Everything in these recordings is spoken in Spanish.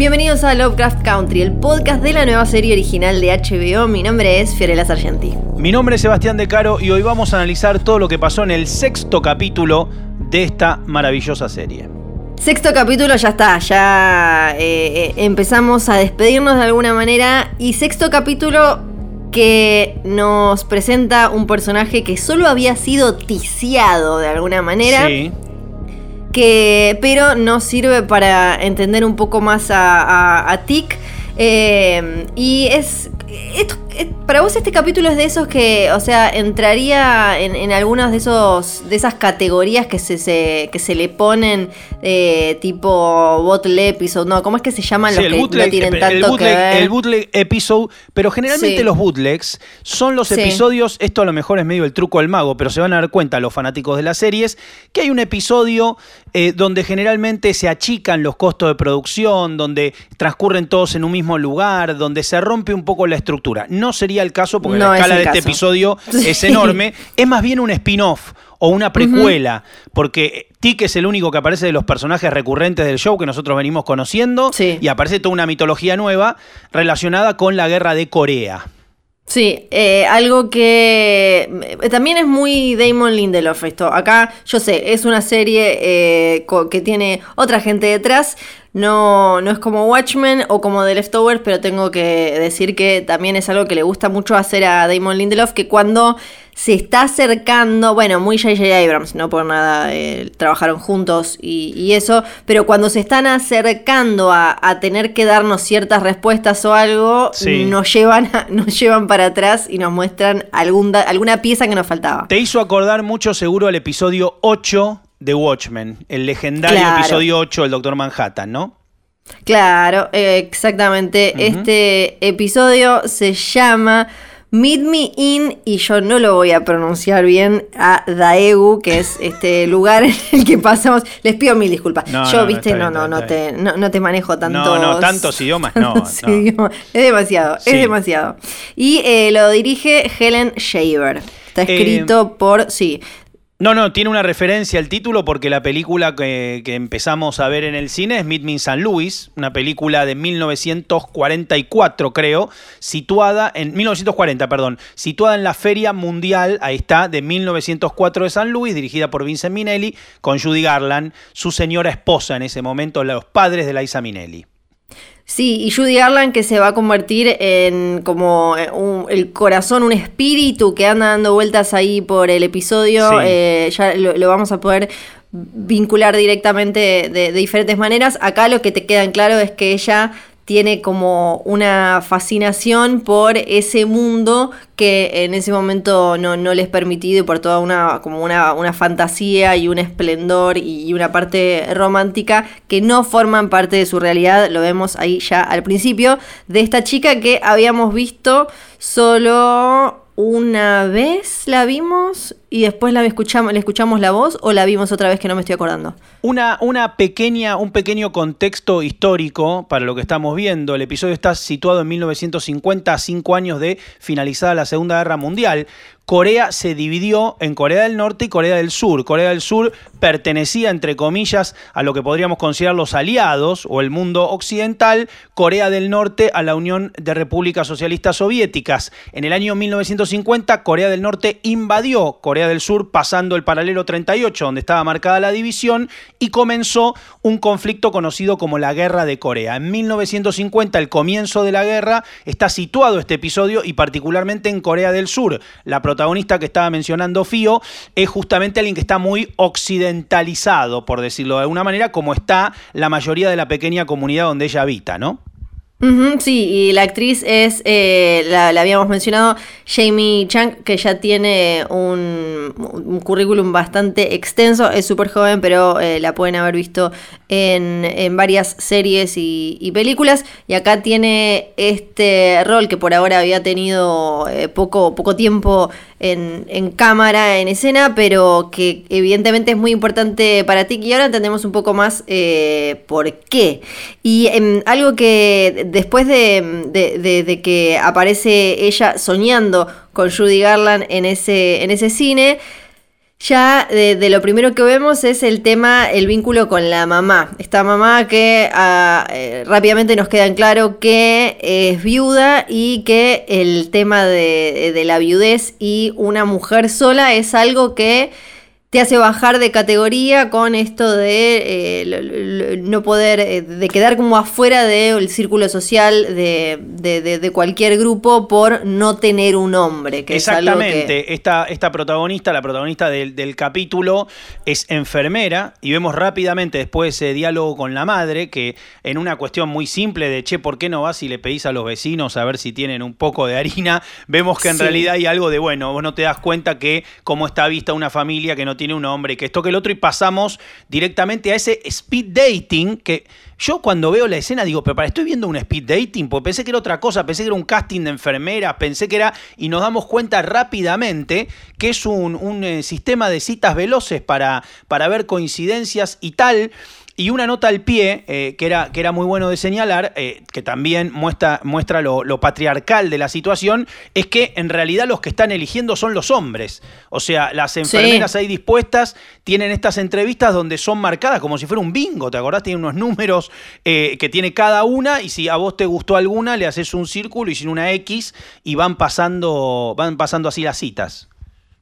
Bienvenidos a Lovecraft Country, el podcast de la nueva serie original de HBO. Mi nombre es Fiorella Sargenti. Mi nombre es Sebastián De Caro y hoy vamos a analizar todo lo que pasó en el sexto capítulo de esta maravillosa serie. Sexto capítulo ya está, ya eh, eh, empezamos a despedirnos de alguna manera y sexto capítulo que nos presenta un personaje que solo había sido ticiado de alguna manera. Sí. que pero nos sirve para entender un poco más a, a, a Tic. Eh, y es, esto- eh, Para vos este capítulo es de esos que, o sea, entraría en, en algunas de esos de esas categorías que se, se- que se le ponen eh, tipo bottle episode, no, ¿cómo es que se llaman Sí, los que bootleg, no tienen el tanto bootleg- que ver? el bootleg episode, pero generalmente Sí. los bootlegs son los Sí. episodios, esto a lo mejor es medio el truco del mago, pero se van a dar cuenta los fanáticos de las series, que hay un episodio eh, donde generalmente se achican los costos de producción, donde transcurren todos en un mismo lugar, donde se rompe un poco la estructura. No sería el caso porque No la es escala el de este episodio es enorme, es más bien un spin-off o una precuela, porque Tic es el único que aparece de los personajes recurrentes del show que nosotros venimos conociendo Sí. y aparece toda una mitología nueva relacionada con la guerra de Corea. Sí, eh, algo que eh, también es muy Damon Lindelof esto. Acá, yo sé, es una serie eh, que tiene otra gente detrás. No, no es como Watchmen o como The Leftovers, pero tengo que decir que también es algo que le gusta mucho hacer a Damon Lindelof, que cuando se está acercando, bueno, muy J.J. Abrams, no por nada, eh, trabajaron juntos y, y eso, pero cuando se están acercando a, a tener que darnos ciertas respuestas o algo, Sí. nos llevan, a- nos llevan para atrás y nos muestran algún da- alguna pieza que nos faltaba. Te hizo acordar mucho seguro al episodio 8 de Watchmen, el legendario Claro. episodio 8 del Doctor Manhattan, ¿no? Claro, eh, exactamente. Este episodio se llama Meet Me In, y yo no lo voy a pronunciar bien, a Daegu, que es este lugar en el que pasamos. Les pido mil disculpas. No, yo, no, viste, no, no, no te, no, no te manejo tantos. No, no, tantos idiomas, no, tantos no. idiomas. Es demasiado, Sí. es demasiado. Y eh, lo dirige Helen Shaver. Está Eh, escrito por. Sí. No, no, tiene una referencia al título porque la película que, empezamos a ver en el cine es Meet Me in San Luis, una película de 1944, creo, situada en 1940, perdón, situada en la Feria Mundial, ahí está, de 1904 de San Luis, dirigida por Vincent Minnelli, con Judy Garland, su señora esposa en ese momento, los padres de Liza Minnelli. Sí, y Judy Garland que se va a convertir en como eh, un- el corazón, un espíritu que anda dando vueltas ahí por el episodio. Sí. eh, ya lo, lo vamos a poder vincular directamente de, de diferentes maneras. Acá lo que te queda en claro es que ella tiene como una fascinación por ese mundo que en ese momento no, no les permitido y por toda una como una, una fantasía y un esplendor y una parte romántica que no forman parte de su realidad, lo vemos ahí ya al principio, de esta chica que habíamos visto solo una vez la vimos y después la escuchamos, le escuchamos la voz o la vimos otra vez que no me estoy acordando. Una, una pequeña, un pequeño contexto histórico para lo que estamos viendo. El episodio está situado en 1950, a cinco años de finalizada la Segunda Guerra Mundial. Corea se dividió en Corea del Norte y Corea del Sur. Corea del Sur pertenecía, entre comillas, a lo que podríamos considerar los aliados o el mundo occidental. Corea del Norte a la Unión de Repúblicas Socialistas Soviéticas. En el año 1950, Corea del Norte invadió Corea del Sur pasando el paralelo 38, donde estaba marcada la división, y comenzó un conflicto conocido como la Guerra de Corea. En 1950, el comienzo de la guerra, está situado este episodio y particularmente en Corea del Sur. La que estaba mencionando Fío es justamente alguien que está muy occidentalizado, por decirlo de alguna manera, como está la mayoría de la pequeña comunidad donde ella habita, ¿no? Sí, y la actriz es, eh, la, habíamos mencionado, Jamie Chang, que ya tiene un, currículum bastante extenso, es súper joven, pero eh, la pueden haber visto en, en varias series y, películas, y acá tiene este rol que por ahora había tenido eh, poco, poco tiempo en, en cámara, en escena, pero que evidentemente es muy importante para ti, y ahora entendemos un poco más por qué. Y em, algo que después de, de- que aparece ella soñando con Judy Garland en ese, en ese cine, ya de, de lo primero que vemos es el tema, el vínculo con la mamá. Esta mamá que ah, eh, rápidamente nos queda en claro que es viuda y que el tema de, de la viudez y una mujer sola es algo que te hace bajar de categoría con esto de eh, lo- lo- lo- no poder, eh, de quedar como afuera del círculo social de, de- cualquier grupo por no tener un hombre. Que es algo que- Exactamente, esta, esta protagonista, la protagonista del, del capítulo, es enfermera y vemos rápidamente después ese diálogo con la madre que en una cuestión muy simple de, che, ¿por qué no vas y le pedís a los vecinos a ver si tienen un poco de harina? Vemos que en Sí. realidad hay algo de, bueno, vos no te das cuenta que cómo está vista una familia que no tiene un hombre, que esto que el otro y pasamos directamente a ese speed dating que... Yo cuando veo la escena digo, pero para, estoy viendo un speed dating, porque pensé que era otra cosa, pensé que era un casting de enfermeras, pensé que era, y nos damos cuenta rápidamente que es un, un, eh, sistema de citas veloces para, para ver coincidencias y tal. Y una nota al pie, eh, que, era, que era muy bueno de señalar, eh, que también muestra, muestra lo, lo patriarcal de la situación, es que en realidad los que están eligiendo son los hombres. O sea, las enfermeras ahí dispuestas tienen estas entrevistas donde son marcadas como si fuera un bingo, ¿te acordás? Tienen unos números eh, que tiene cada una y si a vos te gustó alguna, le haces un círculo y sin una X y van pasando, van pasando así las citas.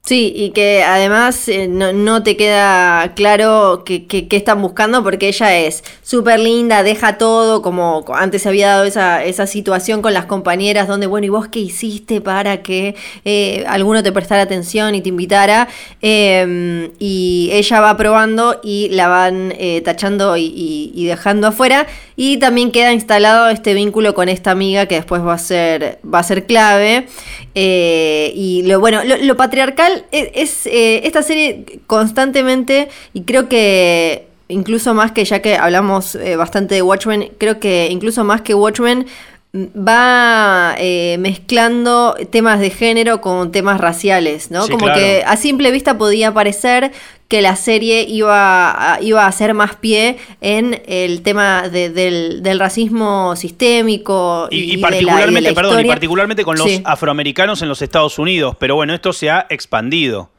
Sí, y que además eh, no, no te queda claro qué qué están buscando porque ella es súper linda, deja todo, como antes había dado esa, esa situación con las compañeras donde, bueno, ¿y vos qué hiciste para que eh, alguno te prestara atención y te invitara? Eh, y ella va probando y la van eh, tachando y- y dejando afuera. Y también queda instalado este vínculo con esta amiga que después va a ser, va a ser clave. Eh, y lo bueno, lo, lo patriarcal es, es, eh, esta serie constantemente, y creo que incluso más que ya que hablamos eh, bastante de Watchmen, creo que incluso más que Watchmen mm, va eh, mezclando temas de género con temas raciales, ¿no? Sí, Como claro. que a simple vista podía parecer que la serie iba a, iba a hacer más pie en el tema de- del, del racismo sistémico y, Y, y de la- de la particularmente, perdón, y particularmente con los Sí. afroamericanos en los Estados Unidos. Pero bueno, esto se ha expandido.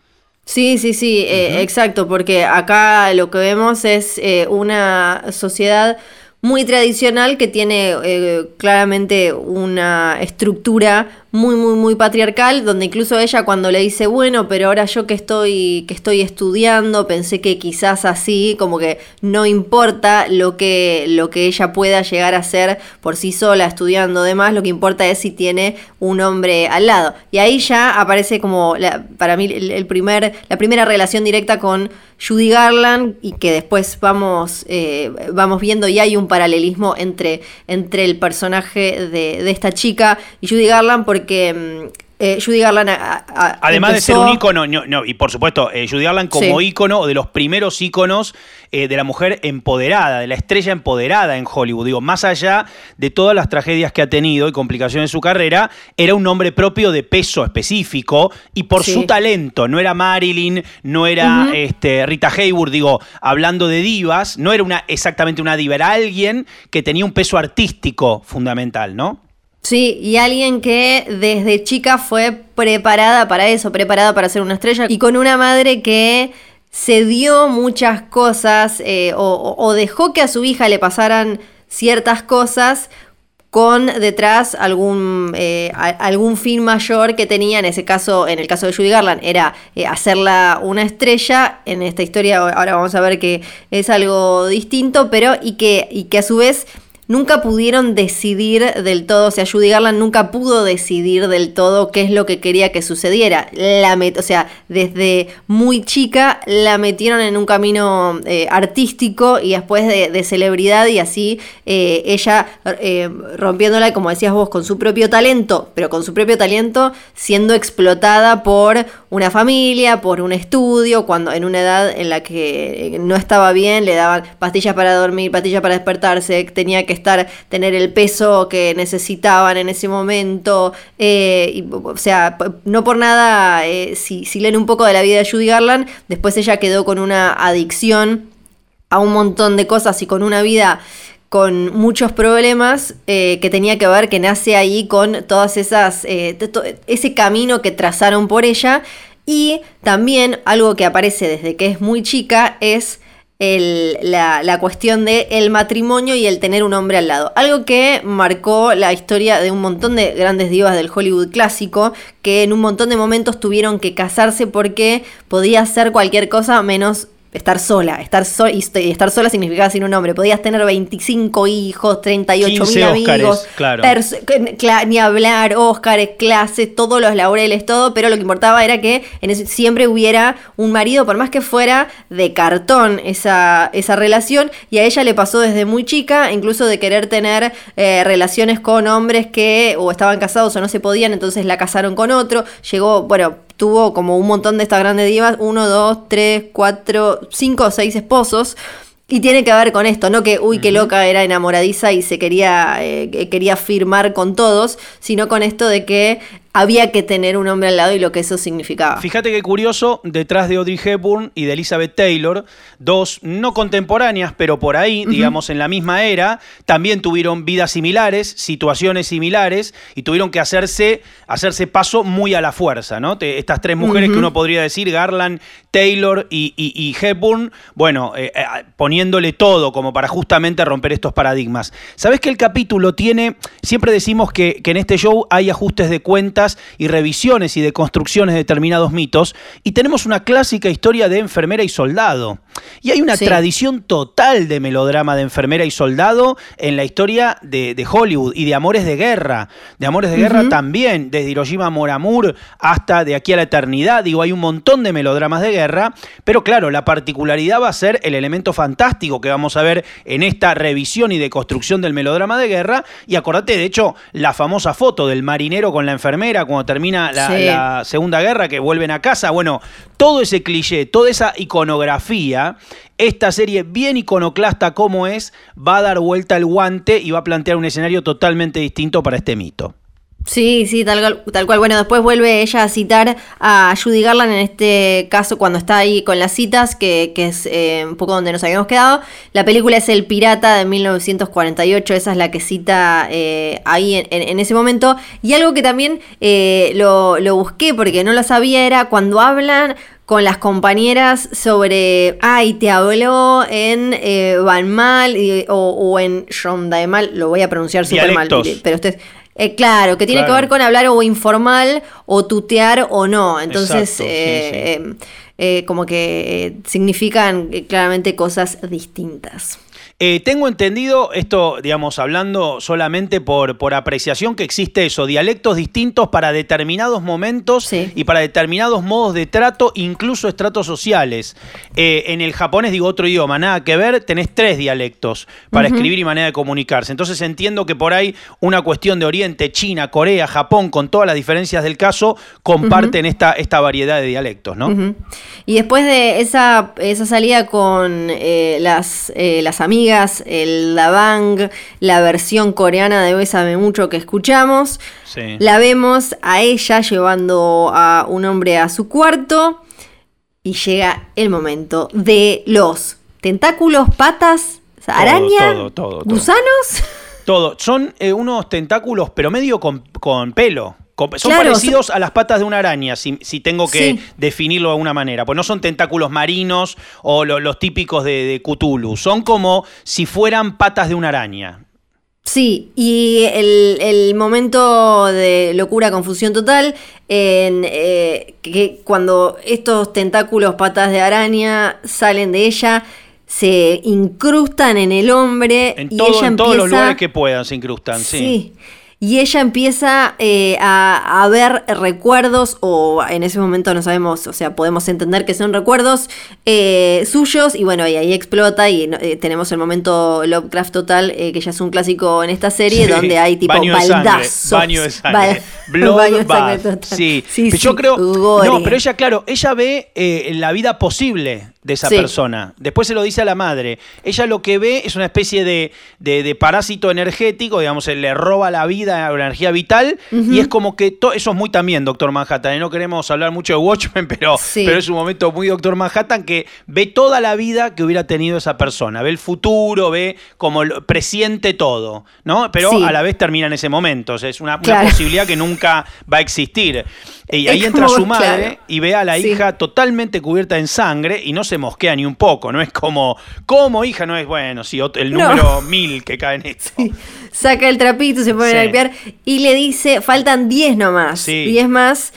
Sí, sí, sí, eh, exacto, porque acá lo que vemos es eh, una sociedad muy tradicional que tiene eh, claramente una estructura muy, muy, muy patriarcal, donde incluso ella cuando le dice, bueno, pero ahora yo que estoy, que estoy estudiando, pensé que quizás así, como que no importa lo que, lo que ella pueda llegar a hacer por sí sola, estudiando demás, lo que importa es si tiene un hombre al lado. Y ahí ya aparece como, la- para mí, el, primer, la primera relación directa con Judy Garland y que después vamos, eh, vamos viendo y hay un paralelismo entre, entre el personaje de, de esta chica y Judy Garland porque mm, eh, Judy Garland a- a- Además de ser un ícono, no, no, y por supuesto, eh, Judy Garland como Sí. ícono, o de los primeros íconos eh, de la mujer empoderada, de la estrella empoderada en Hollywood. Digo, más allá de todas las tragedias que ha tenido y complicaciones en su carrera, era un nombre propio de peso específico y por Sí. su talento. No era Marilyn, no era este, Rita Hayworth, digo, hablando de divas, no era una, exactamente una diva, era alguien que tenía un peso artístico fundamental, ¿no? Sí, y alguien que desde chica fue preparada para eso, preparada para ser una estrella, y con una madre que se dio muchas cosas eh, o, dejó que a su hija le pasaran ciertas cosas con detrás algún, eh, algún fin mayor que tenía, en ese caso, en el caso de Judy Garland, era eh, hacerla una estrella, en esta historia ahora vamos a ver que es algo distinto, pero y que, y que a su vez nunca pudieron decidir del todo, o sea, Judy Garland nunca pudo decidir del todo qué es lo que quería que sucediera. La o sea, desde muy chica la metieron en un camino eh, artístico y después de, celebridad y así eh, ella eh, rompiéndola, como decías vos, con su propio talento, pero con su propio talento siendo explotada por una familia, por un estudio, cuando en una edad en la que no estaba bien, le daban pastillas para dormir, pastillas para despertarse, tenía que estar, tener el peso que necesitaban en ese momento, o sea, no por nada, si, si leen un poco de la vida de Judy Garland, después ella quedó con una adicción a un montón de cosas y con una vida con muchos problemas eh, que tenía que ver que nace ahí con todas esas eh, ese camino que trazaron por ella. Y también algo que aparece desde que es muy chica es la, cuestión de el matrimonio y el tener un hombre al lado. Algo que marcó la historia de un montón de grandes divas del Hollywood clásico, que en un montón de momentos tuvieron que casarse porque podía hacer cualquier cosa menos estar sola, estar sola y estar sola significaba sin un hombre. Podías tener 25 hijos, 38 mil amigos, claro. ni hablar, Óscares, clases, todos los laureles, todo, pero lo que importaba era que en siempre hubiera un marido, por más que fuera de cartón esa, esa relación, y a ella le pasó desde muy chica, incluso de querer tener eh, relaciones con hombres que o estaban casados o no se podían, entonces la casaron con otro, llegó, bueno, tuvo como un montón de estas grandes divas, uno, dos, tres, cuatro, cinco o seis esposos. Y tiene que ver con esto, no que, uy, qué loca era enamoradiza y se quería, eh, quería firmar con todos, sino con esto de que había que tener un hombre al lado y lo que eso significaba. Fíjate qué curioso, detrás de Audrey Hepburn y de Elizabeth Taylor, dos no contemporáneas, pero por ahí, digamos, en la misma era, también tuvieron vidas similares, situaciones similares, y tuvieron que hacerse, hacerse paso muy a la fuerza, ¿no? Estas tres mujeres que uno podría decir, Garland, Taylor y, Hepburn, bueno, eh, eh, poniéndole todo como para justamente romper estos paradigmas. ¿Sabes que el capítulo tiene, siempre decimos que, que en este show hay ajustes de cuenta, y revisiones y de construcciones de determinados mitos, y tenemos una clásica historia de enfermera y soldado. Y hay una tradición total de melodrama de enfermera y soldado en la historia de, Hollywood y de amores de guerra. De amores de guerra también, desde Hiroshima Moramur hasta de aquí a la eternidad. Digo, hay un montón de melodramas de guerra, pero claro, la particularidad va a ser el elemento fantástico que vamos a ver en esta revisión y deconstrucción del melodrama de guerra. Y acordate, de hecho, la famosa foto del marinero con la enfermera cuando termina la, la Segunda Guerra, que vuelven a casa. Bueno, todo ese cliché, toda esa iconografía esta serie bien iconoclasta como es, va a dar vuelta el guante y va a plantear un escenario totalmente distinto para este mito. Sí, sí, tal, tal cual. Bueno, después vuelve ella a citar a Judy Garland en este caso cuando está ahí con las citas, que, es eh, un poco donde nos habíamos quedado. La película es El Pirata de 1948, esa es la que cita eh, ahí en, ese momento. Y algo que también eh, lo, lo busqué porque no lo sabía era cuando hablan con las compañeras sobre, ay, te habló en eh, Van Mal o, en Mal, lo voy a pronunciar súper mal, pero usted... Eh, claro, que tiene que ver con hablar o informal o tutear o no. Entonces, eh, como que significan claramente cosas distintas. Eh, tengo entendido, esto, digamos, hablando solamente por, por apreciación, que existe eso, dialectos distintos para determinados momentos y para determinados modos de trato, incluso estratos sociales. Eh, en el japonés, digo otro idioma, nada que ver, tenés tres dialectos para escribir y manera de comunicarse. Entonces entiendo que por ahí una cuestión de Oriente, China, Corea, Japón, con todas las diferencias del caso, comparten esta, esta variedad de dialectos, ¿no? Y después de esa, esa salida con eh, las, las amigas, el Bang, la versión coreana de Bésame Mucho que escuchamos. La vemos a ella llevando a un hombre a su cuarto y llega el momento de los tentáculos, patas, araña, gusanos. Todo. Son eh, unos tentáculos, pero medio con, pelo. Son parecidos a las patas de una araña, si, tengo que definirlo de alguna manera. Pues no son tentáculos marinos o los típicos de, de, Cthulhu. Son como si fueran patas de una araña. Sí, y el, momento de locura, confusión total, en eh, que cuando estos tentáculos, patas de araña, salen de ella, se incrustan en el hombre En, y todo- ella en todos los lugares que puedan se incrustan, sí. Sí. Y ella empieza eh, a, a ver recuerdos, o en ese momento no sabemos, o sea, podemos entender que son recuerdos eh, suyos, y bueno, y ahí explota, y eh, tenemos el momento Lovecraft total, eh, que ya es un clásico en esta serie, Sí, donde hay tipo baño baldazos. baño de sangre, blood baño de sangre total. sí. sí, Pero yo sí, creo, gore. no, pero ella claro, ella ve eh, la vida posible de esa Sí. persona. Después se lo dice a la madre. Ella lo que ve es una especie de, de- de parásito energético, digamos, se le roba la vida, la energía vital, y es como que eso es muy también Doctor Manhattan. y No queremos hablar mucho de Watchmen, pero, Sí. pero es un momento muy Doctor Manhattan que ve toda la vida que hubiera tenido esa persona, ve el futuro, ve como lo- presiente todo, ¿no? Pero Sí. a la vez termina en ese momento. O sea, es una, posibilidad que nunca va a existir. Y ahí Es entra como, su madre claro. y ve a la hija totalmente cubierta en sangre y no se mosquea ni un poco. No es como, ¿cómo hija? No es, bueno, sí, el No. número mil que cae en esto. Saca el trapito, se pone Sí. a limpiar y le dice, faltan 10 nomás. Sí. 10 más.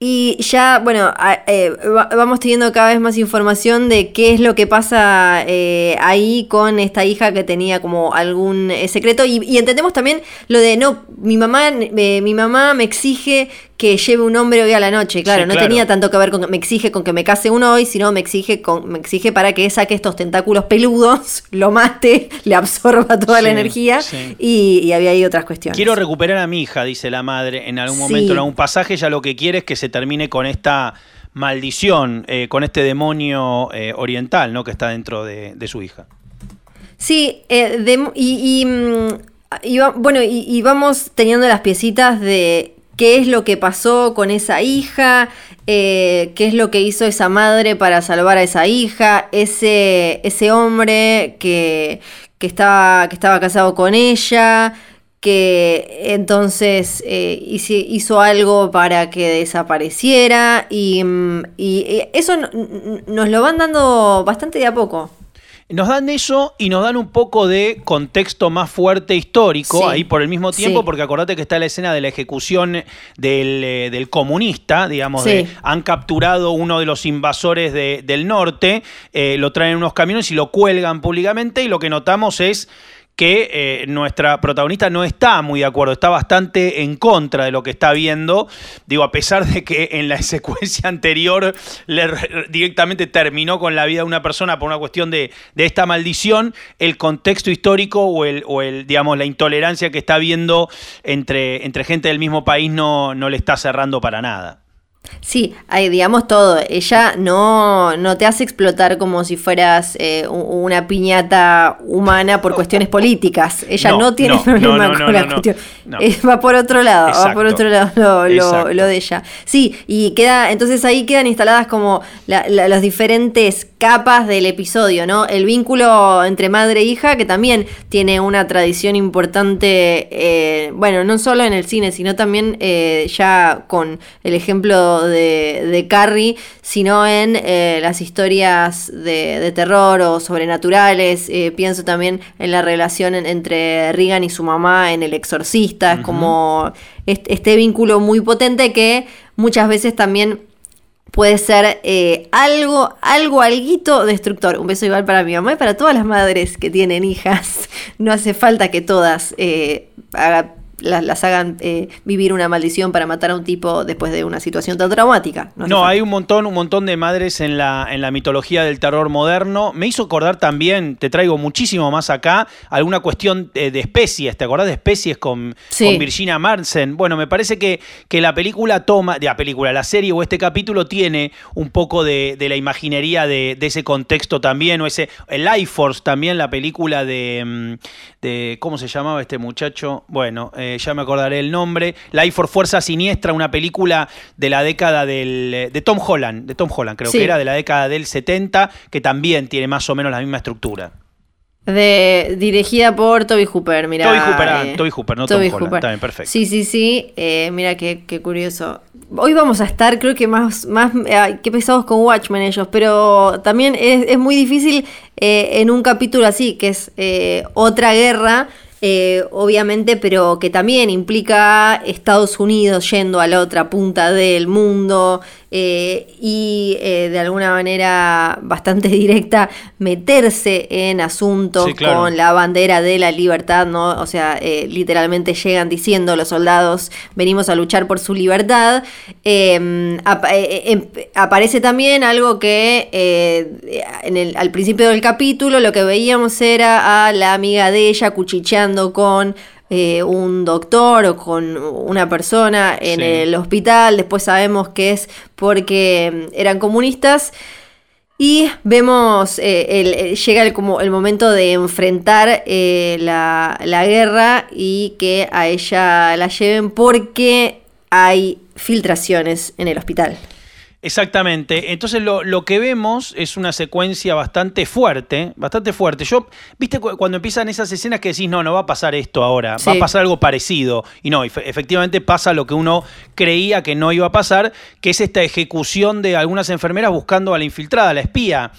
Y ya, bueno, eh, va- vamos teniendo cada vez más información de qué es lo que pasa eh, ahí con esta hija que tenía como algún eh, secreto. Y, y entendemos también lo de, no, mi mamá, eh, mi mamá me exige que lleve un hombre hoy a la noche. Claro, Sí, no claro. tenía tanto que ver con que me exige con que me case uno hoy, sino me exige, con, me exige para que saque estos tentáculos peludos, lo mate, le absorba toda la energía. sí. Y, y había ahí otras cuestiones. Quiero recuperar a mi hija, dice la madre, en algún momento, en algún pasaje, ella lo que quiere es que se termine con esta maldición, eh, con este demonio eh, oriental, ¿no? Que está dentro de, de su hija. Sí, eh, de- y, y, mm, y bueno, y, y vamos teniendo las piecitas de qué es lo que pasó con esa hija, eh, qué es lo que hizo esa madre para salvar a esa hija, ese, ese hombre que, que, estaba, que estaba casado con ella, que entonces eh, hizo, hizo algo para que desapareciera y, mm, y, eh, eso nos lo van dando bastante de a poco. Nos dan eso y nos dan un poco de contexto más fuerte histórico Sí. ahí por el mismo tiempo, Sí. porque acordate que está la escena de la ejecución del, eh, del comunista, digamos, Sí. de- han capturado uno de los invasores de- del norte, eh, lo traen en unos camiones y lo cuelgan públicamente y lo que notamos es que eh, nuestra protagonista no está muy de acuerdo, está bastante en contra de lo que está viendo. Digo, a pesar de que en la secuencia anterior le re- directamente terminó con la vida de una persona por una cuestión de, de esta maldición, el contexto histórico o el, o el, digamos, la intolerancia que está viendo entre, entre gente del mismo país no, no le está cerrando para nada. Sí, hay, digamos todo. Ella no, no te hace explotar como si fueras eh, una piñata humana por cuestiones políticas. Ella No, no, tiene no, problema no, no, con no, la no, cuestión. no. Eh, va por otro lado, va por otro lado lo, lo- de ella. Sí, y queda, entonces ahí quedan instaladas como la- la- las diferentes capas del episodio, ¿no? El vínculo entre madre e hija, que también tiene una tradición importante, eh, bueno, no solo en el cine, sino también eh, ya con el ejemplo de, de Carrie, sino en eh, las historias de, de terror o sobrenaturales. Eh, pienso también en la relación en- entre Regan y su mamá en El Exorcista, es como este, este vínculo muy potente que muchas veces también puede ser eh, algo, algo, alguito destructor. Un beso igual para mi mamá y para todas las madres que tienen hijas. No hace falta que todas eh, haga- las, las hagan eh, vivir una maldición para matar a un tipo después de una situación tan traumática. No, hay un montón, un montón de madres en la, en la mitología del terror moderno. Me hizo acordar también, te traigo muchísimo más acá, alguna cuestión eh, de especies. ¿Te acordás de especies con, Sí. con Virginia Madsen? Bueno, me parece que, que la película toma, de la película, la serie o este capítulo tiene un poco de, de la imaginería de, de ese contexto también, o ese, el Life Force también, la película de, mm, de ¿cómo se llamaba este muchacho? Bueno, eh, ya me acordaré el nombre. Life Force Fuerza Siniestra, una película de la década del, de Tom Holland, de Tom Holland creo Sí. que era, de la década del 70, que también tiene más o menos la misma estructura. De, dirigida por Toby Hooper, mira. Toby Hooper, ah, Toby Hooper, no Tom Holland, está bien, perfecto. Sí, sí, sí. eh, mira qué, qué curioso. Hoy vamos a estar, creo que más, más ay, qué pesados con Watchmen ellos, pero también es, es muy difícil eh, en un capítulo así, que es eh, otra guerra, eh, obviamente, pero que también implica Estados Unidos yendo a la otra punta del mundo eh, y eh, de alguna manera bastante directa meterse en asuntos con la bandera de la libertad, ¿no? O sea, literalmente llegan diciendo los soldados, venimos a luchar por su libertad. Em, em, aparece también algo que en el, al principio del capítulo lo que veíamos era a la amiga de ella cuchicheando con eh, un doctor o con una persona en el hospital. Después sabemos que es porque mm, eran comunistas. Y vemos, eh, llega el, como el momento de enfrentar eh, la, la guerra y que a ella la lleven porque hay filtraciones en el hospital. Exactamente. Entonces lo, que vemos es una secuencia bastante fuerte, bastante fuerte. Yo, viste, cuando empiezan esas escenas que decís, no, no va a pasar esto ahora, va a pasar algo parecido. Y no, efectivamente pasa lo que uno creía que no iba a pasar, que es esta ejecución de algunas enfermeras buscando a la infiltrada, a la espía.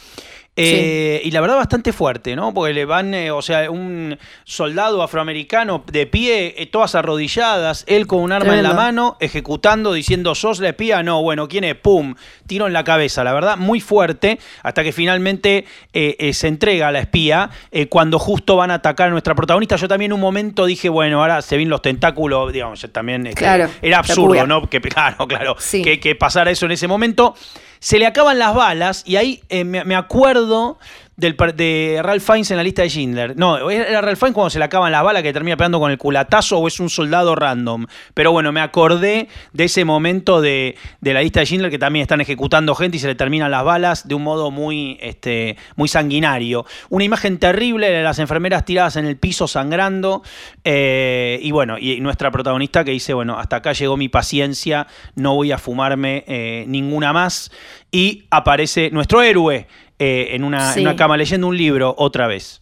Eh, y la verdad bastante fuerte, ¿no? Porque le van, eh, o sea, un soldado afroamericano de pie, eh, todas arrodilladas, él con un arma en la mano, ejecutando, diciendo, sos la espía, no, bueno, ¿quién es? ¡Pum! Tiro en la cabeza, la verdad, muy fuerte, hasta que finalmente se entrega a la espía cuando justo van a atacar a nuestra protagonista. Yo también un momento dije, bueno, ahora se ven los tentáculos, digamos, también este, era absurdo, ¿no? Que, claro, claro, que, que pasara eso en ese momento se le acaban las balas y ahí eh, me, acuerdo del, de Ralph Fiennes en la lista de Schindler. No, era Ralph Fiennes cuando se le acaban las balas que termina pegando con el culatazo o es un soldado random. Pero bueno, me acordé de ese momento de, la lista de Schindler que también están ejecutando gente y se le terminan las balas de un modo muy, este, muy sanguinario. Una imagen terrible de las enfermeras tiradas en el piso sangrando. Eh, y bueno, y nuestra protagonista que dice, bueno, hasta acá llegó mi paciencia, no voy a fumarme eh, ninguna más. Y aparece nuestro héroe eh, en, una, cama leyendo un libro otra vez.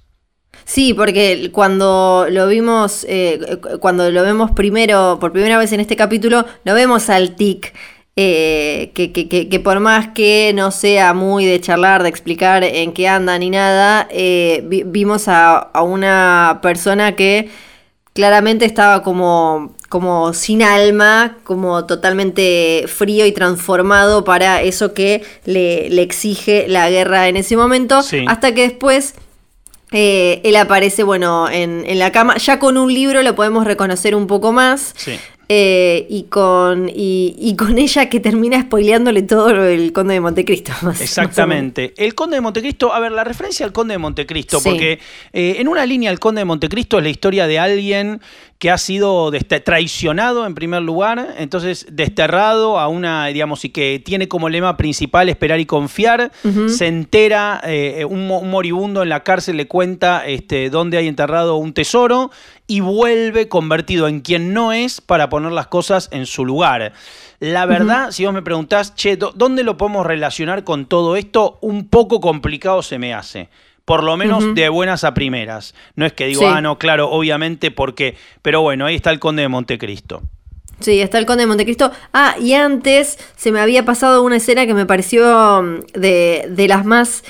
Sí, porque cuando lo vimos, eh, cuando lo vemos primero, por primera vez en este capítulo, lo vemos al tic. Eh, que, que, por más que no sea muy de charlar, de explicar en qué anda ni nada, vimos a, a, una persona que claramente estaba como como sin alma, como totalmente frío y transformado para eso que le, exige la guerra en ese momento, hasta que después eh, él aparece, bueno, en, en, la cama, ya con un libro lo podemos reconocer un poco más. Eh, y, con, y, con ella que termina spoileándole todo el Conde de Montecristo. Exactamente. el Conde de Montecristo, a ver, la referencia al Conde de Montecristo, porque eh, en una línea el Conde de Montecristo es la historia de alguien que ha sido traicionado en primer lugar, entonces desterrado a una, digamos, y que tiene como lema principal esperar y confiar, se entera, eh, un, moribundo en la cárcel le cuenta este, dónde hay enterrado un tesoro y vuelve convertido en quien no es para poner las cosas en su lugar. La verdad, si vos me preguntás, che, ¿dónde lo podemos relacionar con todo esto? Un poco complicado se me hace por lo menos de buenas a primeras. No es que digo, ah, no, claro, obviamente, porque. Pero bueno, ahí está el Conde de Montecristo. Sí, está el Conde de Montecristo. Ah, y antes se me había pasado una escena que me pareció mm, de, de las más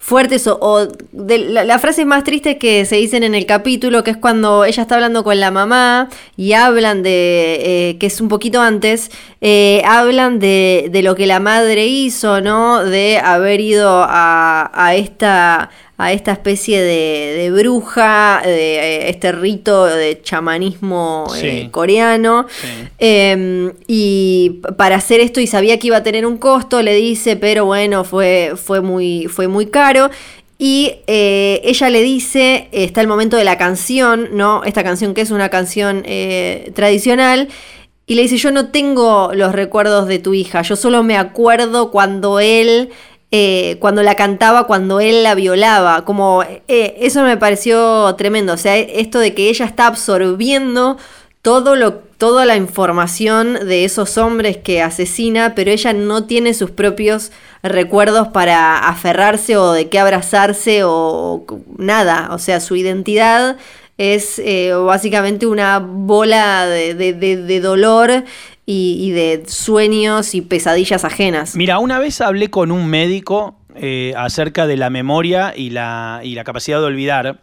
fuertes o, de las frases más tristes que se dicen en el capítulo, que es cuando ella está hablando con la mamá y hablan de, eh, que es un poquito antes, eh, hablan de, de, lo que la madre hizo, ¿no? De haber ido a, a esta a esta especie de, bruja, de eh, este rito de chamanismo eh, coreano. Em, y para hacer esto, y sabía que iba a tener un costo, le dice, pero bueno, fue, fue, muy, fue muy caro. Y eh, ella le dice, está el momento de la canción, ¿no? Esta canción que es una canción tradicional. Y le dice, yo no tengo los recuerdos de tu hija, yo solo me acuerdo cuando él eh, cuando la cantaba, cuando él la violaba. Como eh, eso me pareció tremendo. O sea, esto de que ella está absorbiendo todo lo, toda la información de esos hombres que asesina, pero ella no tiene sus propios recuerdos para aferrarse o de qué abrazarse o, nada. O sea, su identidad es eh, básicamente una bola de, de dolor y, de sueños y pesadillas ajenas. Mira, una vez hablé con un médico eh, acerca de la memoria y la, y la capacidad de olvidar.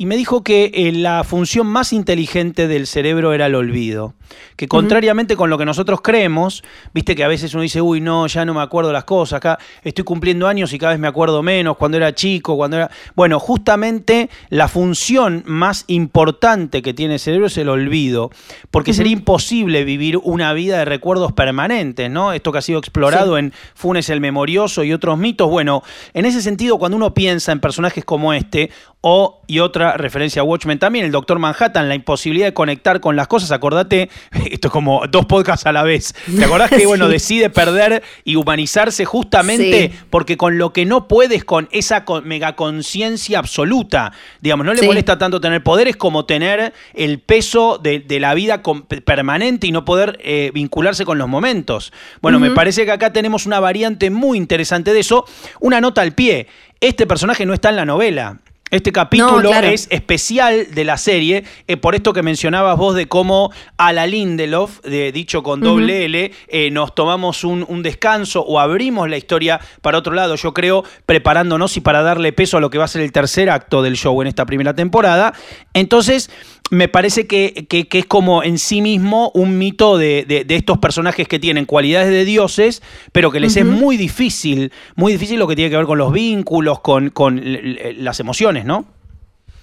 Y me dijo que eh, la función más inteligente del cerebro era el olvido. Que contrariamente con lo que nosotros creemos, viste que a veces uno dice, uy, no, ya no me acuerdo las cosas, acá estoy cumpliendo años y cada vez me acuerdo menos, cuando era chico, cuando era... Bueno, justamente la función más importante que tiene el cerebro es el olvido, porque sería imposible vivir una vida de recuerdos permanentes, ¿no? Esto que ha sido explorado en Funes el Memorioso y otros mitos. Bueno, en ese sentido, cuando uno piensa en personajes como este, o, y otra referencia a Watchmen también, el Doctor Manhattan, la imposibilidad de conectar con las cosas. Acordate, esto es como dos podcasts a la vez. ¿Te acordás que, bueno, decide perder y humanizarse justamente porque con lo que no puedes, con esa megaconciencia absoluta, digamos, no le molesta tanto tener poderes como tener el peso de, la vida permanente y no poder eh, vincularse con los momentos. Bueno, me parece que acá tenemos una variante muy interesante de eso. Una nota al pie. Este personaje no está en la novela. Este capítulo es especial de la serie, eh, por esto que mencionabas vos de cómo a la Lindelof, de, dicho con doble L, eh, nos tomamos un, un, descanso o abrimos la historia para otro lado, yo creo, preparándonos y para darle peso a lo que va a ser el tercer acto del show en esta primera temporada. Entonces, me parece que, es como en sí mismo un mito de, estos personajes que tienen cualidades de dioses, pero que les es muy difícil, muy difícil lo que tiene que ver con los vínculos, con, las emociones, ¿no?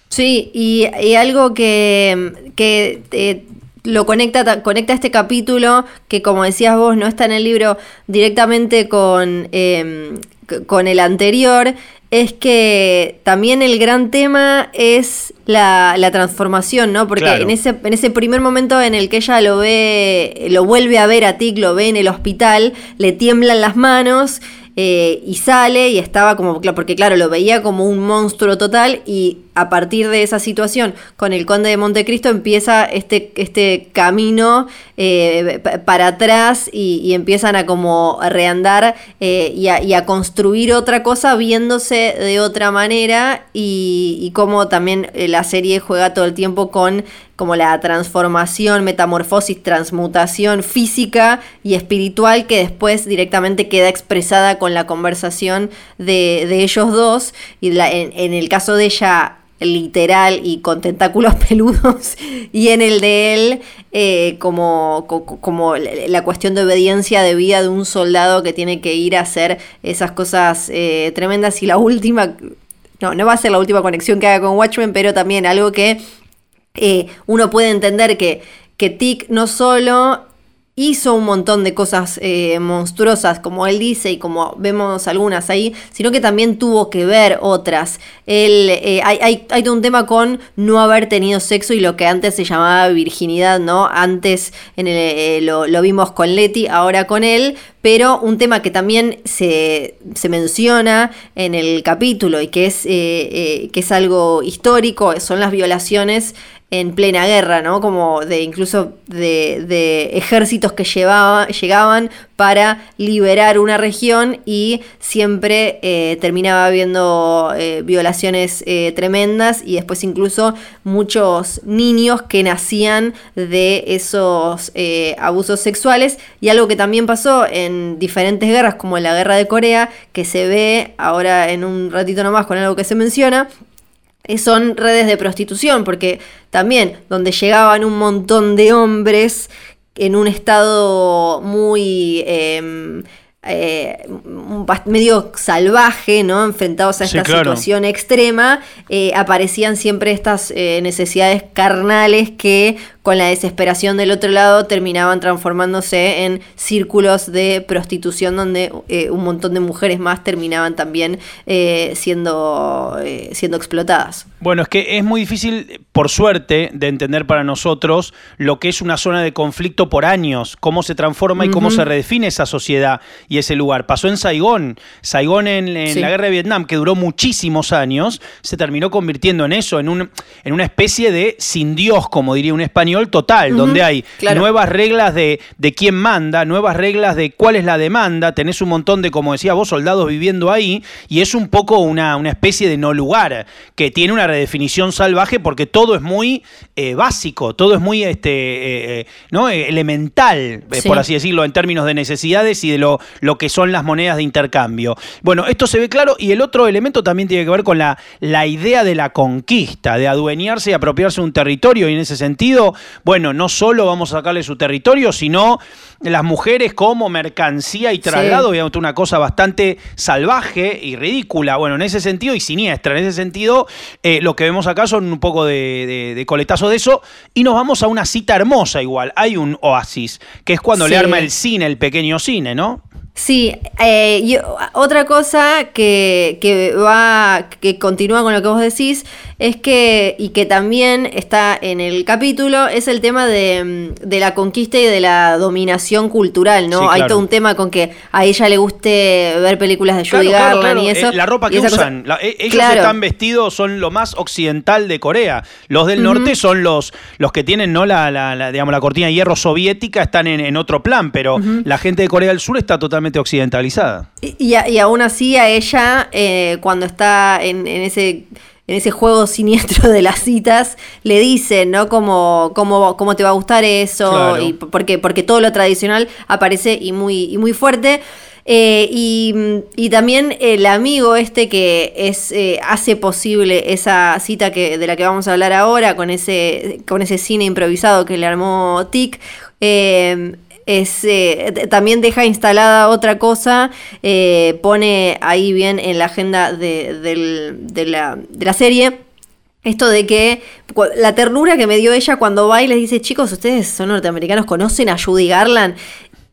Sí, y, algo que, eh, lo conecta, conecta este capítulo, que como decías vos, no está en el libro directamente con, em, con el anterior, es que también el gran tema es la, transformación, ¿no? Porque en, ese, en ese primer momento en el que ella lo ve, lo vuelve a ver a Tic, lo ve en el hospital, le tiemblan las manos eh, y sale y estaba como, porque claro, lo veía como un monstruo total y a partir de esa situación con el conde de Montecristo empieza este, este camino eh, para atrás y, empiezan a como reandar eh, y, a, construir otra cosa viéndose de otra manera y, y como también la serie juega todo el tiempo con como la transformación, metamorfosis, transmutación física y espiritual que después directamente queda expresada con la conversación de, ellos dos. Y en, el caso de ella, literal y con tentáculos peludos, y en el de él, eh, como, como la cuestión de obediencia de vida de un soldado que tiene que ir a hacer esas cosas eh, tremendas. Y la última, no, no va a ser la última conexión que haga con Watchmen, pero también algo que eh, uno puede entender que, que Tic no solo hizo un montón de cosas eh, monstruosas, como él dice y como vemos algunas ahí, sino que también tuvo que ver otras. Él, eh, hay, hay, un tema con no haber tenido sexo y lo que antes se llamaba virginidad, ¿no? Antes en el, lo, vimos con Leti, ahora con él, pero un tema que también se, se menciona en el capítulo y que es, que es algo histórico, son las violaciones en plena guerra, ¿no? Como de incluso de, ejércitos que llegaban para liberar una región y siempre eh, terminaba habiendo eh, violaciones eh, tremendas y después incluso muchos niños que nacían de esos abusos sexuales y algo que también pasó en diferentes guerras como en la guerra de Corea que se ve ahora en un ratito nomás con algo que se menciona son redes de prostitución, porque también donde llegaban un montón de hombres en un estado muy... Em, eh, medio salvaje, ¿no? Enfrentados a esta situación extrema, eh, aparecían siempre estas eh, necesidades carnales que con la desesperación del otro lado terminaban transformándose en círculos de prostitución donde eh, un montón de mujeres más terminaban también siendo, siendo explotadas. Bueno, es que es muy difícil, por suerte, de entender para nosotros lo que es una zona de conflicto por años, cómo se transforma y cómo se redefine esa sociedad y ese lugar. Pasó en Saigón. Saigón en, la guerra de Vietnam, que duró muchísimos años, se terminó convirtiendo en eso, en, un, en una especie de sin Dios, como diría un español total, donde hay nuevas reglas de, de quién manda, nuevas reglas de cuál es la demanda, tenés un montón de, como decía vos, soldados viviendo ahí, y es un poco una, una especie de no lugar, que tiene una redefinición salvaje porque todo es muy eh, básico, todo es muy este, eh, eh, ¿no? elemental, por así decirlo, en términos de necesidades y de lo, lo que son las monedas de intercambio. Bueno, esto se ve claro y el otro elemento también tiene que ver con la, la idea de la conquista, de adueñarse y apropiarse un territorio y en ese sentido, bueno, no solo vamos a sacarle su territorio, sino las mujeres como mercancía y traslado, obviamente una cosa bastante salvaje y ridícula, bueno, en ese sentido y siniestra, en ese sentido eh, lo que vemos acá son un poco de, de, coletazo de eso. Y nos vamos a una cita hermosa igual, hay un oasis, que es cuando le arma el cine, el pequeño cine, ¿no? Sí, eh, otra cosa que, que, va, que continúa con lo que vos decís, es que, y que también está en el capítulo, es el tema de, mm, la conquista y de la dominación cultural, ¿no? Hay todo un tema con que a ella le guste ver películas de Judy Garland y eso. Eh, la ropa que usan, e, ellos están vestidos, son lo más occidental de Corea. Los del norte son los, los que tienen, ¿no? La, la, digamos, la cortina de hierro soviética, están en, otro plan, pero la gente de Corea del Sur está totalmente occidentalizada. Y, aún así a ella, eh, cuando está en, ese en ese juego siniestro de las citas, le dicen, ¿no? Cómo, cómo, cómo te va a gustar eso, y porque, porque todo lo tradicional aparece y muy, muy fuerte. Eh, y, también el amigo este que es eh, hace posible esa cita que, de la que vamos a hablar ahora, con ese, con ese cine improvisado que le armó Tic, es, eh, también deja instalada otra cosa, eh, pone ahí bien en la agenda de, la, de la serie. Esto de que la ternura que me dio ella cuando va y les dice, chicos, ustedes son norteamericanos, conocen a Judy Garland.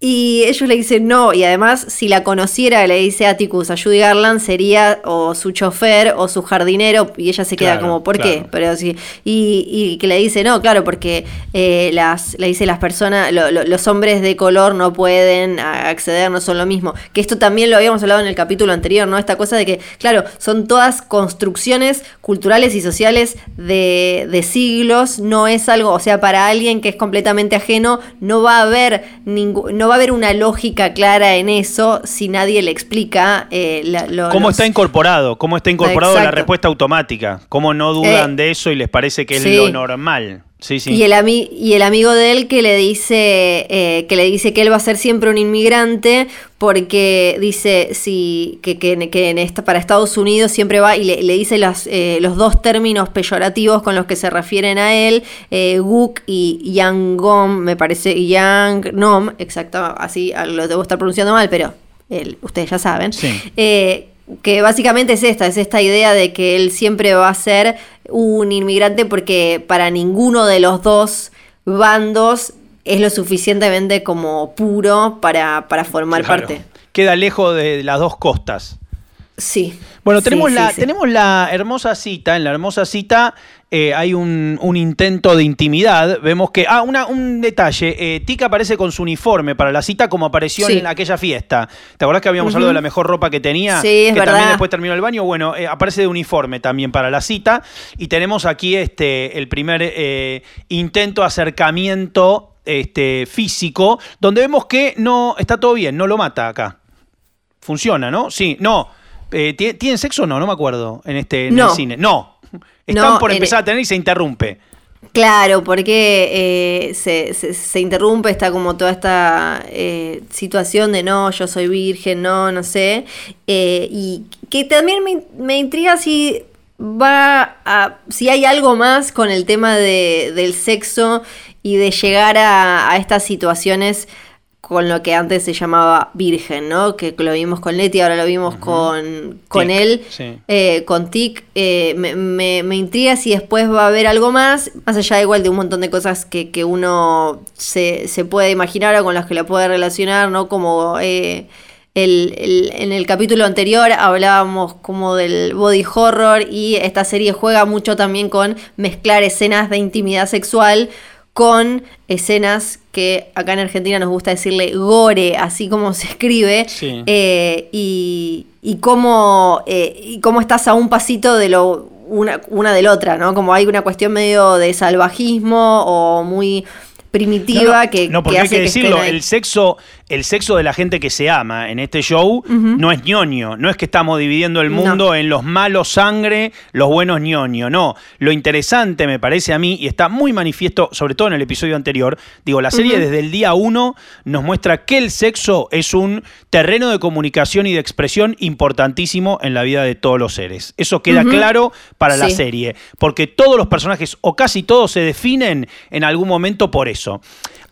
Y ellos le dicen no, y además si la conociera, le dice Atticus a Judy Garland, sería o su chofer o su jardinero, y ella se queda como, ¿por qué? Pero sí, y, que le dice no, claro, porque eh, las, le dice las personas, los hombres de color no pueden acceder, no son lo mismo. Que esto también lo habíamos hablado en el capítulo anterior, ¿no? Esta cosa de que, claro, son todas construcciones culturales y sociales de, de siglos, no es algo, o sea, para alguien que es completamente ajeno, no va a haber ningún, no va a haber una lógica clara en eso si nadie le explica eh, cómo está incorporado, cómo está incorporado la respuesta automática, cómo no dudan eh, de eso y les parece que es lo normal. Y, el y el amigo de él que le dice eh, que le dice que él va a ser siempre un inmigrante porque dice sí, que, que, en esta, para Estados Unidos siempre va y le, dice los, eh, los dos términos peyorativos con los que se refieren a él, eh, Guk y Yangom, me parece, Yang Nom, exacto, así lo debo estar pronunciando mal, pero ustedes ya saben. Eh, que básicamente es esta, es esta idea de que él siempre va a ser un inmigrante porque para ninguno de los dos bandos es lo suficientemente como puro para, para formar parte. Queda lejos de las dos costas. Sí. Bueno, tenemos, la, tenemos la hermosa cita. En la hermosa cita eh, hay un, intento de intimidad. Vemos que. Ah, una, un detalle. Eh, Tika aparece con su uniforme para la cita como apareció en aquella fiesta. ¿Te acordás que habíamos hablado de la mejor ropa que tenía? Sí, es que también después terminó el baño. Bueno, eh, aparece de uniforme también para la cita. Y tenemos aquí este, el primer intento, acercamiento este, físico, donde vemos que no está todo bien, no lo mata acá. Funciona, ¿no? Sí, no. Eh, ¿Tienen sexo o no? No me acuerdo en este el cine. No. Están por empezar a tener y se interrumpe. Claro, porque eh, se, interrumpe, está como toda esta eh, situación de no, yo soy virgen, no, no sé. y que también me, intriga si va a. si hay algo más con el tema de, del sexo y de llegar a, a estas situaciones con lo que antes se llamaba Virgen, ¿no? Que lo vimos con Leti, ahora lo vimos con, con él, eh, con Tic. Eh, me, me, intriga si después va a haber algo más, más allá igual de un montón de cosas que, que uno se, se, puede imaginar o con las que la puede relacionar, ¿no? Como eh, el, el, en el capítulo anterior hablábamos como del body horror y esta serie juega mucho también con mezclar escenas de intimidad sexual con escenas que acá en Argentina nos gusta decirle gore, así como se escribe, eh, y, y, cómo, eh, y cómo estás a un pasito de lo una, una de la otra, ¿no? Como hay una cuestión medio de salvajismo o muy primitiva que, no, porque que hay que decirlo, el sexo, el sexo de la gente que se ama en este show no es ñoño, no es que estamos dividiendo el mundo en los malos sangre, los buenos ñoño, no. Lo interesante me parece a mí, y está muy manifiesto, sobre todo en el episodio anterior, digo, la serie desde el día uno nos muestra que el sexo es un terreno de comunicación y de expresión importantísimo en la vida de todos los seres. Eso queda claro para la serie, porque todos los personajes, o casi todos, se definen en algún momento por eso.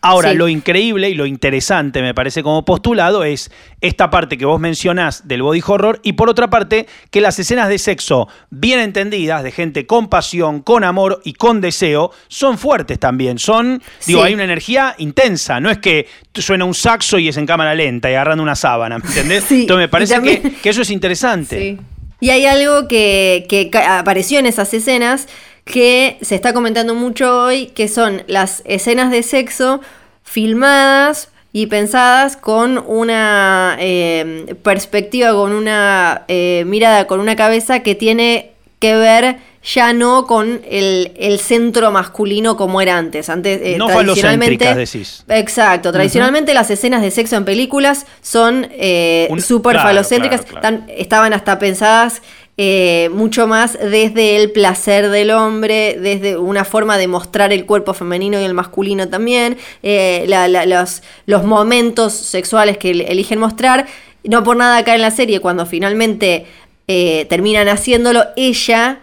Ahora, Sí. lo increíble y lo interesante, me parece, como postulado, es esta parte que vos mencionás del body horror y por otra parte, que las escenas de sexo bien entendidas, de gente con pasión, con amor y con deseo, son fuertes también. Son, digo, Sí. hay una energía intensa. No es que suena un saxo y es en cámara lenta y agarrando una sábana, ¿me entendés? Sí, Entonces me parece que, que eso es interesante. Sí. Y hay algo que, apareció en esas escenas que se está comentando mucho hoy, que son las escenas de sexo filmadas y pensadas con una eh, perspectiva, con una eh, mirada, con una cabeza que tiene que ver ya no con el, el centro masculino como era antes. Antes, eh, No tradicionalmente. falocéntricas, decís. Exacto. Tradicionalmente las escenas de sexo en películas son eh, súper claro, falocéntricas. claro, claro. Están- estaban hasta pensadas eh, mucho más desde el placer del hombre, desde una forma de mostrar el cuerpo femenino y el masculino también, eh, los, los momentos sexuales que el- eligen mostrar. No por nada acá en la serie, cuando finalmente eh, terminan haciéndolo, ella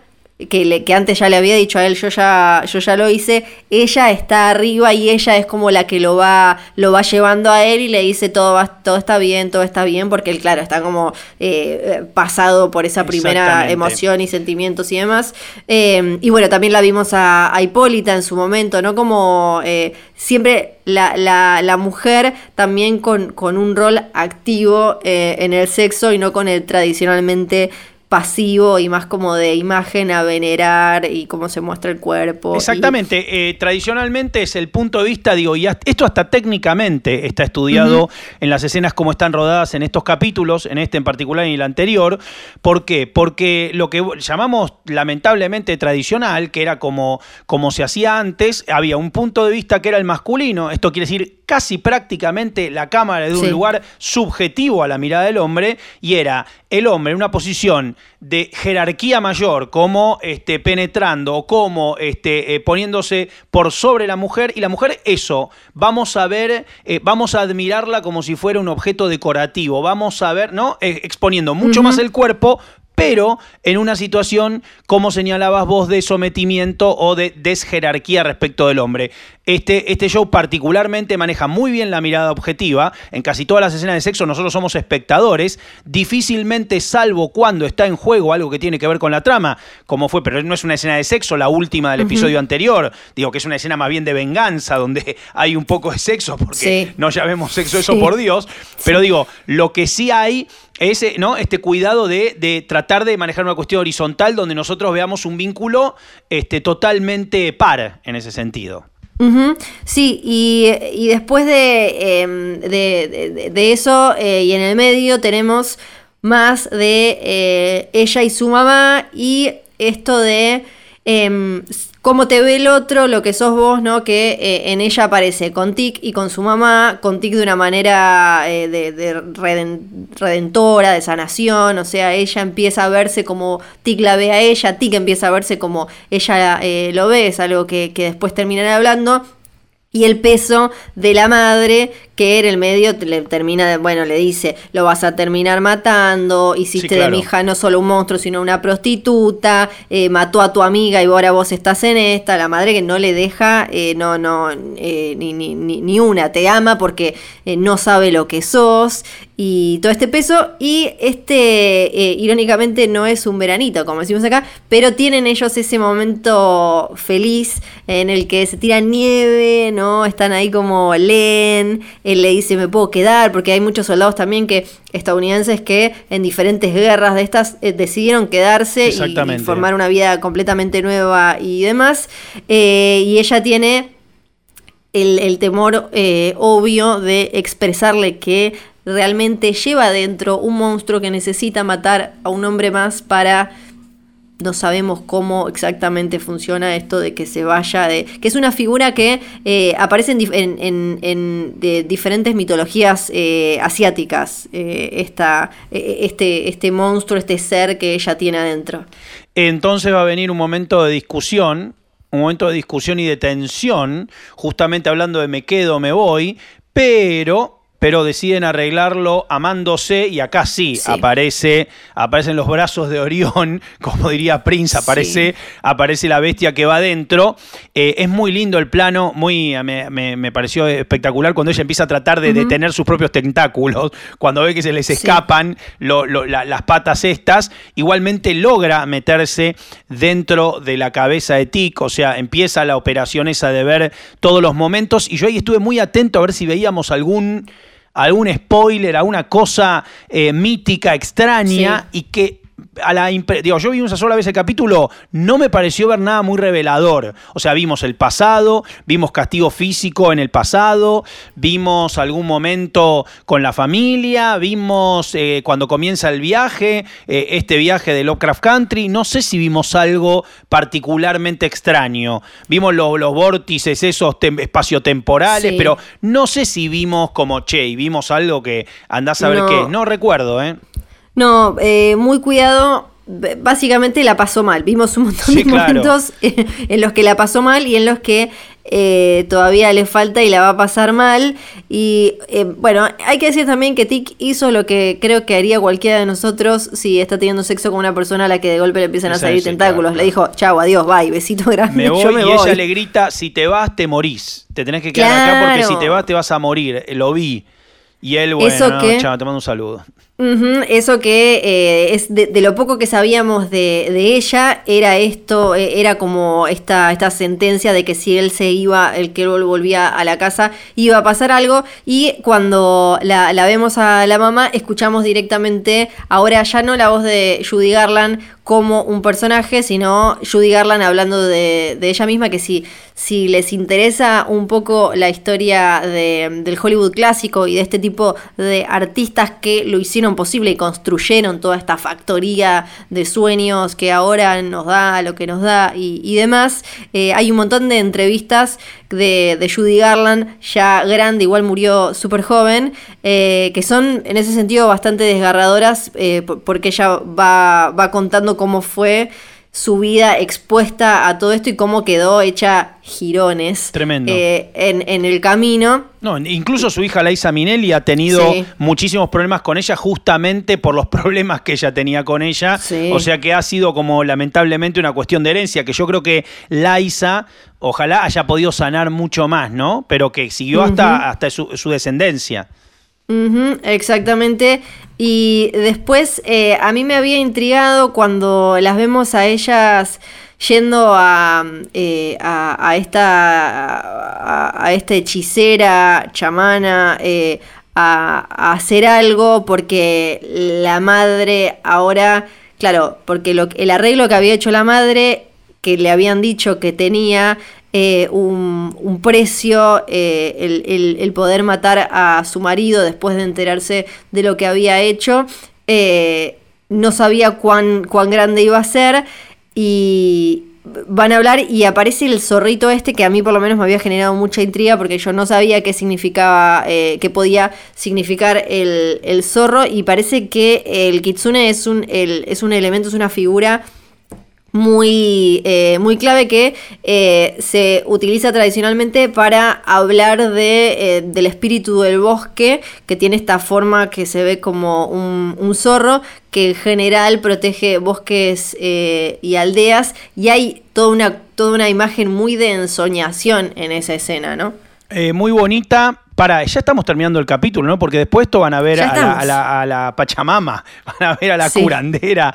que, le- que antes ya le había dicho a él, yo ya, yo ya lo hice, ella está arriba y ella es como la que lo va, lo va llevando a él y le dice todo, va, todo está bien, todo está bien, porque él, claro, está como eh, pasado por esa primera emoción y sentimientos y demás. Eh, y bueno, también la vimos a, a Hipólita en su momento, ¿no? Como eh, siempre la, la- la mujer también con, con un rol activo eh, en el sexo y no con el tradicionalmente pasivo y más como de imagen a venerar y cómo se muestra el cuerpo. y- Exactamente, eh, tradicionalmente es el punto de vista, digo, y hasta- esto hasta técnicamente está estudiado en las escenas como están rodadas en estos capítulos, en este en particular y en el anterior. ¿Por qué? Porque lo que llamamos lamentablemente tradicional, que era como, como se hacía antes, había un punto de vista que era el masculino, esto quiere decir casi prácticamente la cámara de un Sí. lugar subjetivo a la mirada del hombre, y era el hombre en una posición de jerarquía mayor, como este, penetrando como este, eh, poniéndose por sobre la mujer, y la mujer eso, vamos a ver, eh, vamos a admirarla como si fuera un objeto decorativo, vamos a ver, ¿no? Eh, exponiendo mucho más el cuerpo, pero en una situación, como señalabas vos, de sometimiento o de desjerarquía respecto del hombre. Este, este show particularmente maneja muy bien la mirada objetiva. En casi todas las escenas de sexo nosotros somos espectadores. Difícilmente, salvo cuando está en juego algo que tiene que ver con la trama, como fue, pero no es una escena de sexo, la última del episodio anterior. Digo que es una escena más bien de venganza, donde hay un poco de sexo, porque Sí. no llamemos sexo eso Sí. por Dios. Pero digo, lo que sí hay es eh, ¿no? este cuidado de, de tratar de manejar una cuestión horizontal donde nosotros veamos un vínculo este, totalmente par en ese sentido. Ujú, Sí, y, y después de, em, de- de eso eh, y en el medio tenemos más de eh, ella y su mamá y esto de em, cómo te ve el otro, lo que sos vos, ¿no? Que eh, en ella aparece con Tic y con su mamá, con Tic de una manera eh, de, de reden- redentora, de sanación, o sea, ella empieza a verse como Tic la ve a ella, Tic empieza a verse como ella eh, lo ve, es algo que, que después terminan hablando. Y el peso de la madre, que en el medio le termina, bueno, le dice, lo vas a terminar matando, hiciste Sí, de mi hija no solo un monstruo, sino una prostituta, eh, mató a tu amiga y ahora vos estás en esta, la madre que no le deja, eh, no, no, eh, ni, ni, ni, ni una, te ama porque eh, no sabe lo que sos, y todo este peso, y este, eh, irónicamente, no es un veranito, como decimos acá, pero tienen ellos ese momento feliz en el que se tira nieve, ¿no? Están ahí como leen, él le dice, me puedo quedar, porque hay muchos soldados también que, estadounidenses, que en diferentes guerras de estas eh, decidieron quedarse y- formar una vida completamente nueva y demás. Eh, y ella tiene el, el temor eh, obvio de expresarle que realmente lleva adentro un monstruo que necesita matar a un hombre más para no sabemos cómo exactamente funciona esto de que se vaya de. que es una figura que eh, aparece en, de diferentes mitologías eh, asiáticas. Eh, esta, este, este monstruo, este ser que ella tiene adentro. Entonces va a venir un momento de discusión. Un momento de discusión y de tensión, justamente hablando de me quedo, me voy, pero pero deciden arreglarlo amándose y acá sí, Aparece, aparecen los brazos de Orión, como diría Prince, aparece, aparece la bestia que va adentro. Eh, es muy lindo el plano, muy me, pareció espectacular cuando ella empieza a tratar de detener sus propios tentáculos, cuando ve que se les escapan las patas estas, igualmente logra meterse dentro de la cabeza de Tic, o sea, empieza la operación esa de ver todos los momentos y yo ahí estuve muy atento a ver si veíamos algún algún spoiler, alguna cosa eh, mítica, extraña y que a la digo, yo vi una sola vez el capítulo, no me pareció ver nada muy revelador. O sea, vimos el pasado, vimos castigo físico en el pasado, vimos algún momento con la familia, vimos eh, cuando comienza el viaje, eh, este viaje de Lovecraft Country. No sé si vimos algo particularmente extraño. Vimos los vórtices esos espaciotemporales, pero no sé si vimos como che, y vimos algo que andás a ver qué. No recuerdo, ¿eh? No, eh, muy cuidado. Básicamente la pasó mal. Vimos un montón de momentos en los que la pasó mal y en los que eh, todavía le falta y la va a pasar mal. Y eh, bueno, hay que decir también que Tic hizo lo que creo que haría cualquiera de nosotros si está teniendo sexo con una persona a la que de golpe le empiezan a salir tentáculos. Le dijo, chao, adiós, bye, besito grande. Me voy, y ella le grita, si te vas, te morís. Te tenés que quedar acá porque si te vas, te vas a morir. Lo vi. Y él, bueno, chao, te mando un saludo eso que eh, es de, lo poco que sabíamos de, ella, era esto, eh, era como esta, esta sentencia de que si él se iba, el que volvía a la casa, iba a pasar algo. Y cuando la, vemos a la mamá, escuchamos directamente, ahora ya no la voz de Judy Garland como un personaje, sino Judy Garland hablando de, ella misma, que si, si les interesa un poco la historia del Hollywood clásico y de este tipo de artistas que lo hicieron posible y construyeron toda esta factoría de sueños que ahora nos da lo que nos da y, demás. Eh, hay un montón de entrevistas de, Judy Garland, ya grande, igual murió súper joven, eh, que son en ese sentido bastante desgarradoras eh, porque ella va, va contando cómo fue su vida expuesta a todo esto y cómo quedó hecha girones Tremendo. Eh, en, el camino. No, incluso su hija Laisa Minelli ha tenido muchísimos problemas con ella justamente por los problemas que ella tenía con ella. O sea que ha sido como lamentablemente una cuestión de herencia, que yo creo que Laisa ojalá haya podido sanar mucho más, ¿no? Pero que siguió hasta, hasta su, su descendencia exactamente. Y después a mí me había intrigado cuando las vemos a ellas yendo a, a, esta a, esta hechicera chamana a, hacer algo porque la madre ahora claro porque lo, el arreglo que había hecho la madre que le habían dicho que tenía eh, un, precio eh, el, poder matar a su marido después de enterarse de lo que había hecho. Eh, no sabía cuán, cuán grande iba a ser y van a hablar y aparece el zorrito este que a mí por lo menos me había generado mucha intriga porque yo no sabía qué significaba, qué podía significar el, zorro y parece que el kitsune es un, es un elemento, es una figura muy, eh, muy clave que eh, se utiliza tradicionalmente para hablar de, eh, del espíritu del bosque, que tiene esta forma que se ve como un, un zorro, que en general protege bosques y aldeas, y hay toda una, toda una imagen muy de ensoñación en esa escena, ¿no? muy bonita, para, ya estamos terminando el capítulo, ¿no? Porque después esto van a ver a la, Pachamama, van a ver a la curandera,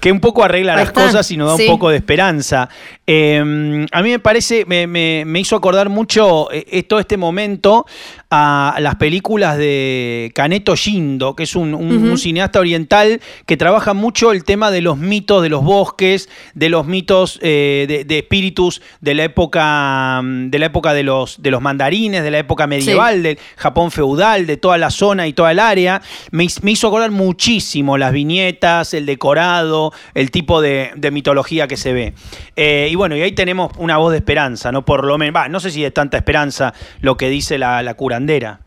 que, un poco arregla las cosas y nos da un poco de esperanza. Em, a mí me parece, me, hizo acordar mucho eh, todo este momento a las películas de Caneto Shindo, que es un, cineasta oriental que trabaja mucho el tema de los mitos de los bosques, de los mitos eh, de, espíritus de la época, de la época de los, de los mandarines, de la época medieval medieval, del Japón feudal, de toda la zona y toda el área. Me, hizo acordar muchísimo las viñetas, el decorado, el tipo de, mitología que se ve. Eh, y bueno, y ahí tenemos una voz de esperanza, ¿no? Por lo menos, no sé si es tanta esperanza lo que dice la, curandera.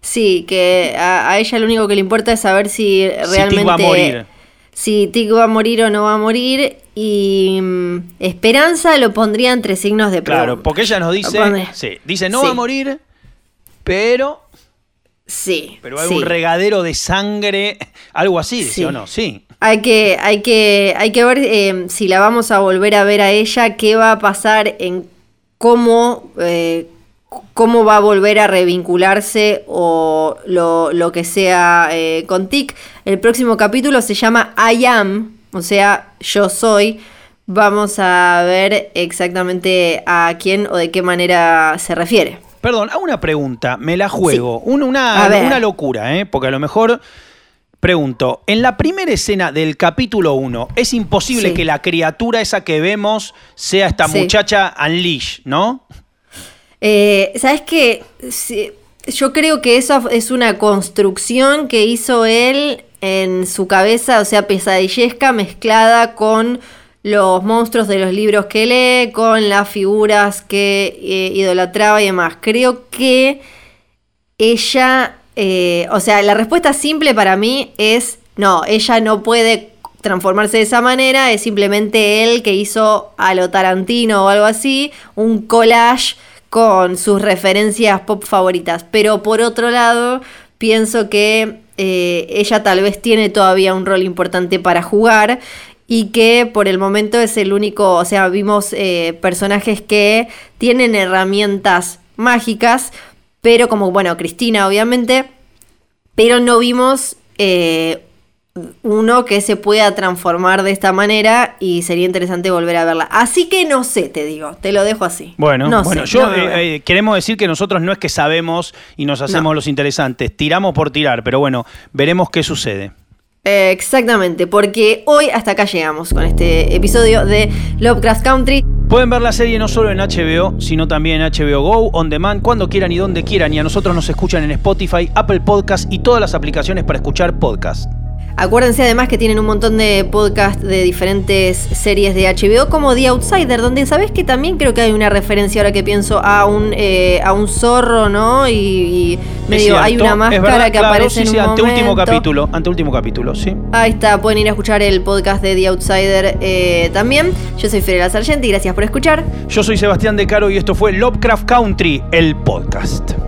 Sí, que a, ella lo único que le importa es saber si realmente... va a morir si Tig va a morir o no va a morir. Y mm, Esperanza lo pondría entre signos de pregunta. Claro, porque ella nos dice, sí, dice no va a morir, pero... Sí. Pero hay un regadero de sangre, algo así, sí. o no? Sí. Hay que, hay que, hay que ver eh, si la vamos a volver a ver a ella, qué va a pasar en cómo, eh, cómo va a volver a revincularse o lo, que sea eh, con Tic. El próximo capítulo se llama I Am, o sea, yo soy. Vamos a ver exactamente a quién o de qué manera se refiere. Perdón, hago una pregunta, me la juego. una, una, locura, ¿eh? porque a lo mejor pregunto, en la primera escena del capítulo 1, es imposible que la criatura esa que vemos sea esta muchacha Unleash, ¿no? Eh, ¿Sabes qué? yo creo que eso es una construcción que hizo él en su cabeza, o sea, pesadillesca mezclada con los monstruos de los libros que lee, con las figuras que eh, idolatraba y demás. Creo que ella, eh, o sea, la respuesta simple para mí es, no, ella no puede transformarse de esa manera, es simplemente él que hizo a lo Tarantino o algo así, un collage con sus referencias pop favoritas. Pero por otro lado, pienso que eh, ella tal vez tiene todavía un rol importante para jugar y que por el momento es el único, o sea, vimos eh, personajes que tienen herramientas mágicas, pero como, bueno, Cristina obviamente, pero no vimos eh, uno que se pueda transformar de esta manera y sería interesante volver a verla. Así que no sé, te digo, te lo dejo así. Bueno, bueno yo eh, eh, queremos decir que nosotros no es que sabemos y nos hacemos los interesantes, tiramos por tirar, pero bueno, veremos qué sucede. Exactamente, porque hoy hasta acá llegamos con este episodio de Lovecraft Country. Pueden ver la serie no solo en HBO, sino también en HBO Go, On Demand, cuando quieran y donde quieran. Y a nosotros nos escuchan en Spotify, Apple Podcast y todas las aplicaciones para escuchar podcast. Acuérdense además que tienen un montón de podcasts de diferentes series de HBO, como The Outsider, donde sabes que también creo que hay una referencia ahora que pienso a un, eh, a un zorro, ¿no? Y, medio hay una máscara que aparece en un ante último capítulo, ante último capítulo, sí. Ahí está, pueden ir a escuchar el podcast de The Outsider eh, también. Yo soy Fidel Sargent y gracias por escuchar. Yo soy Sebastián De Caro y esto fue Lovecraft Country, el podcast.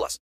plus.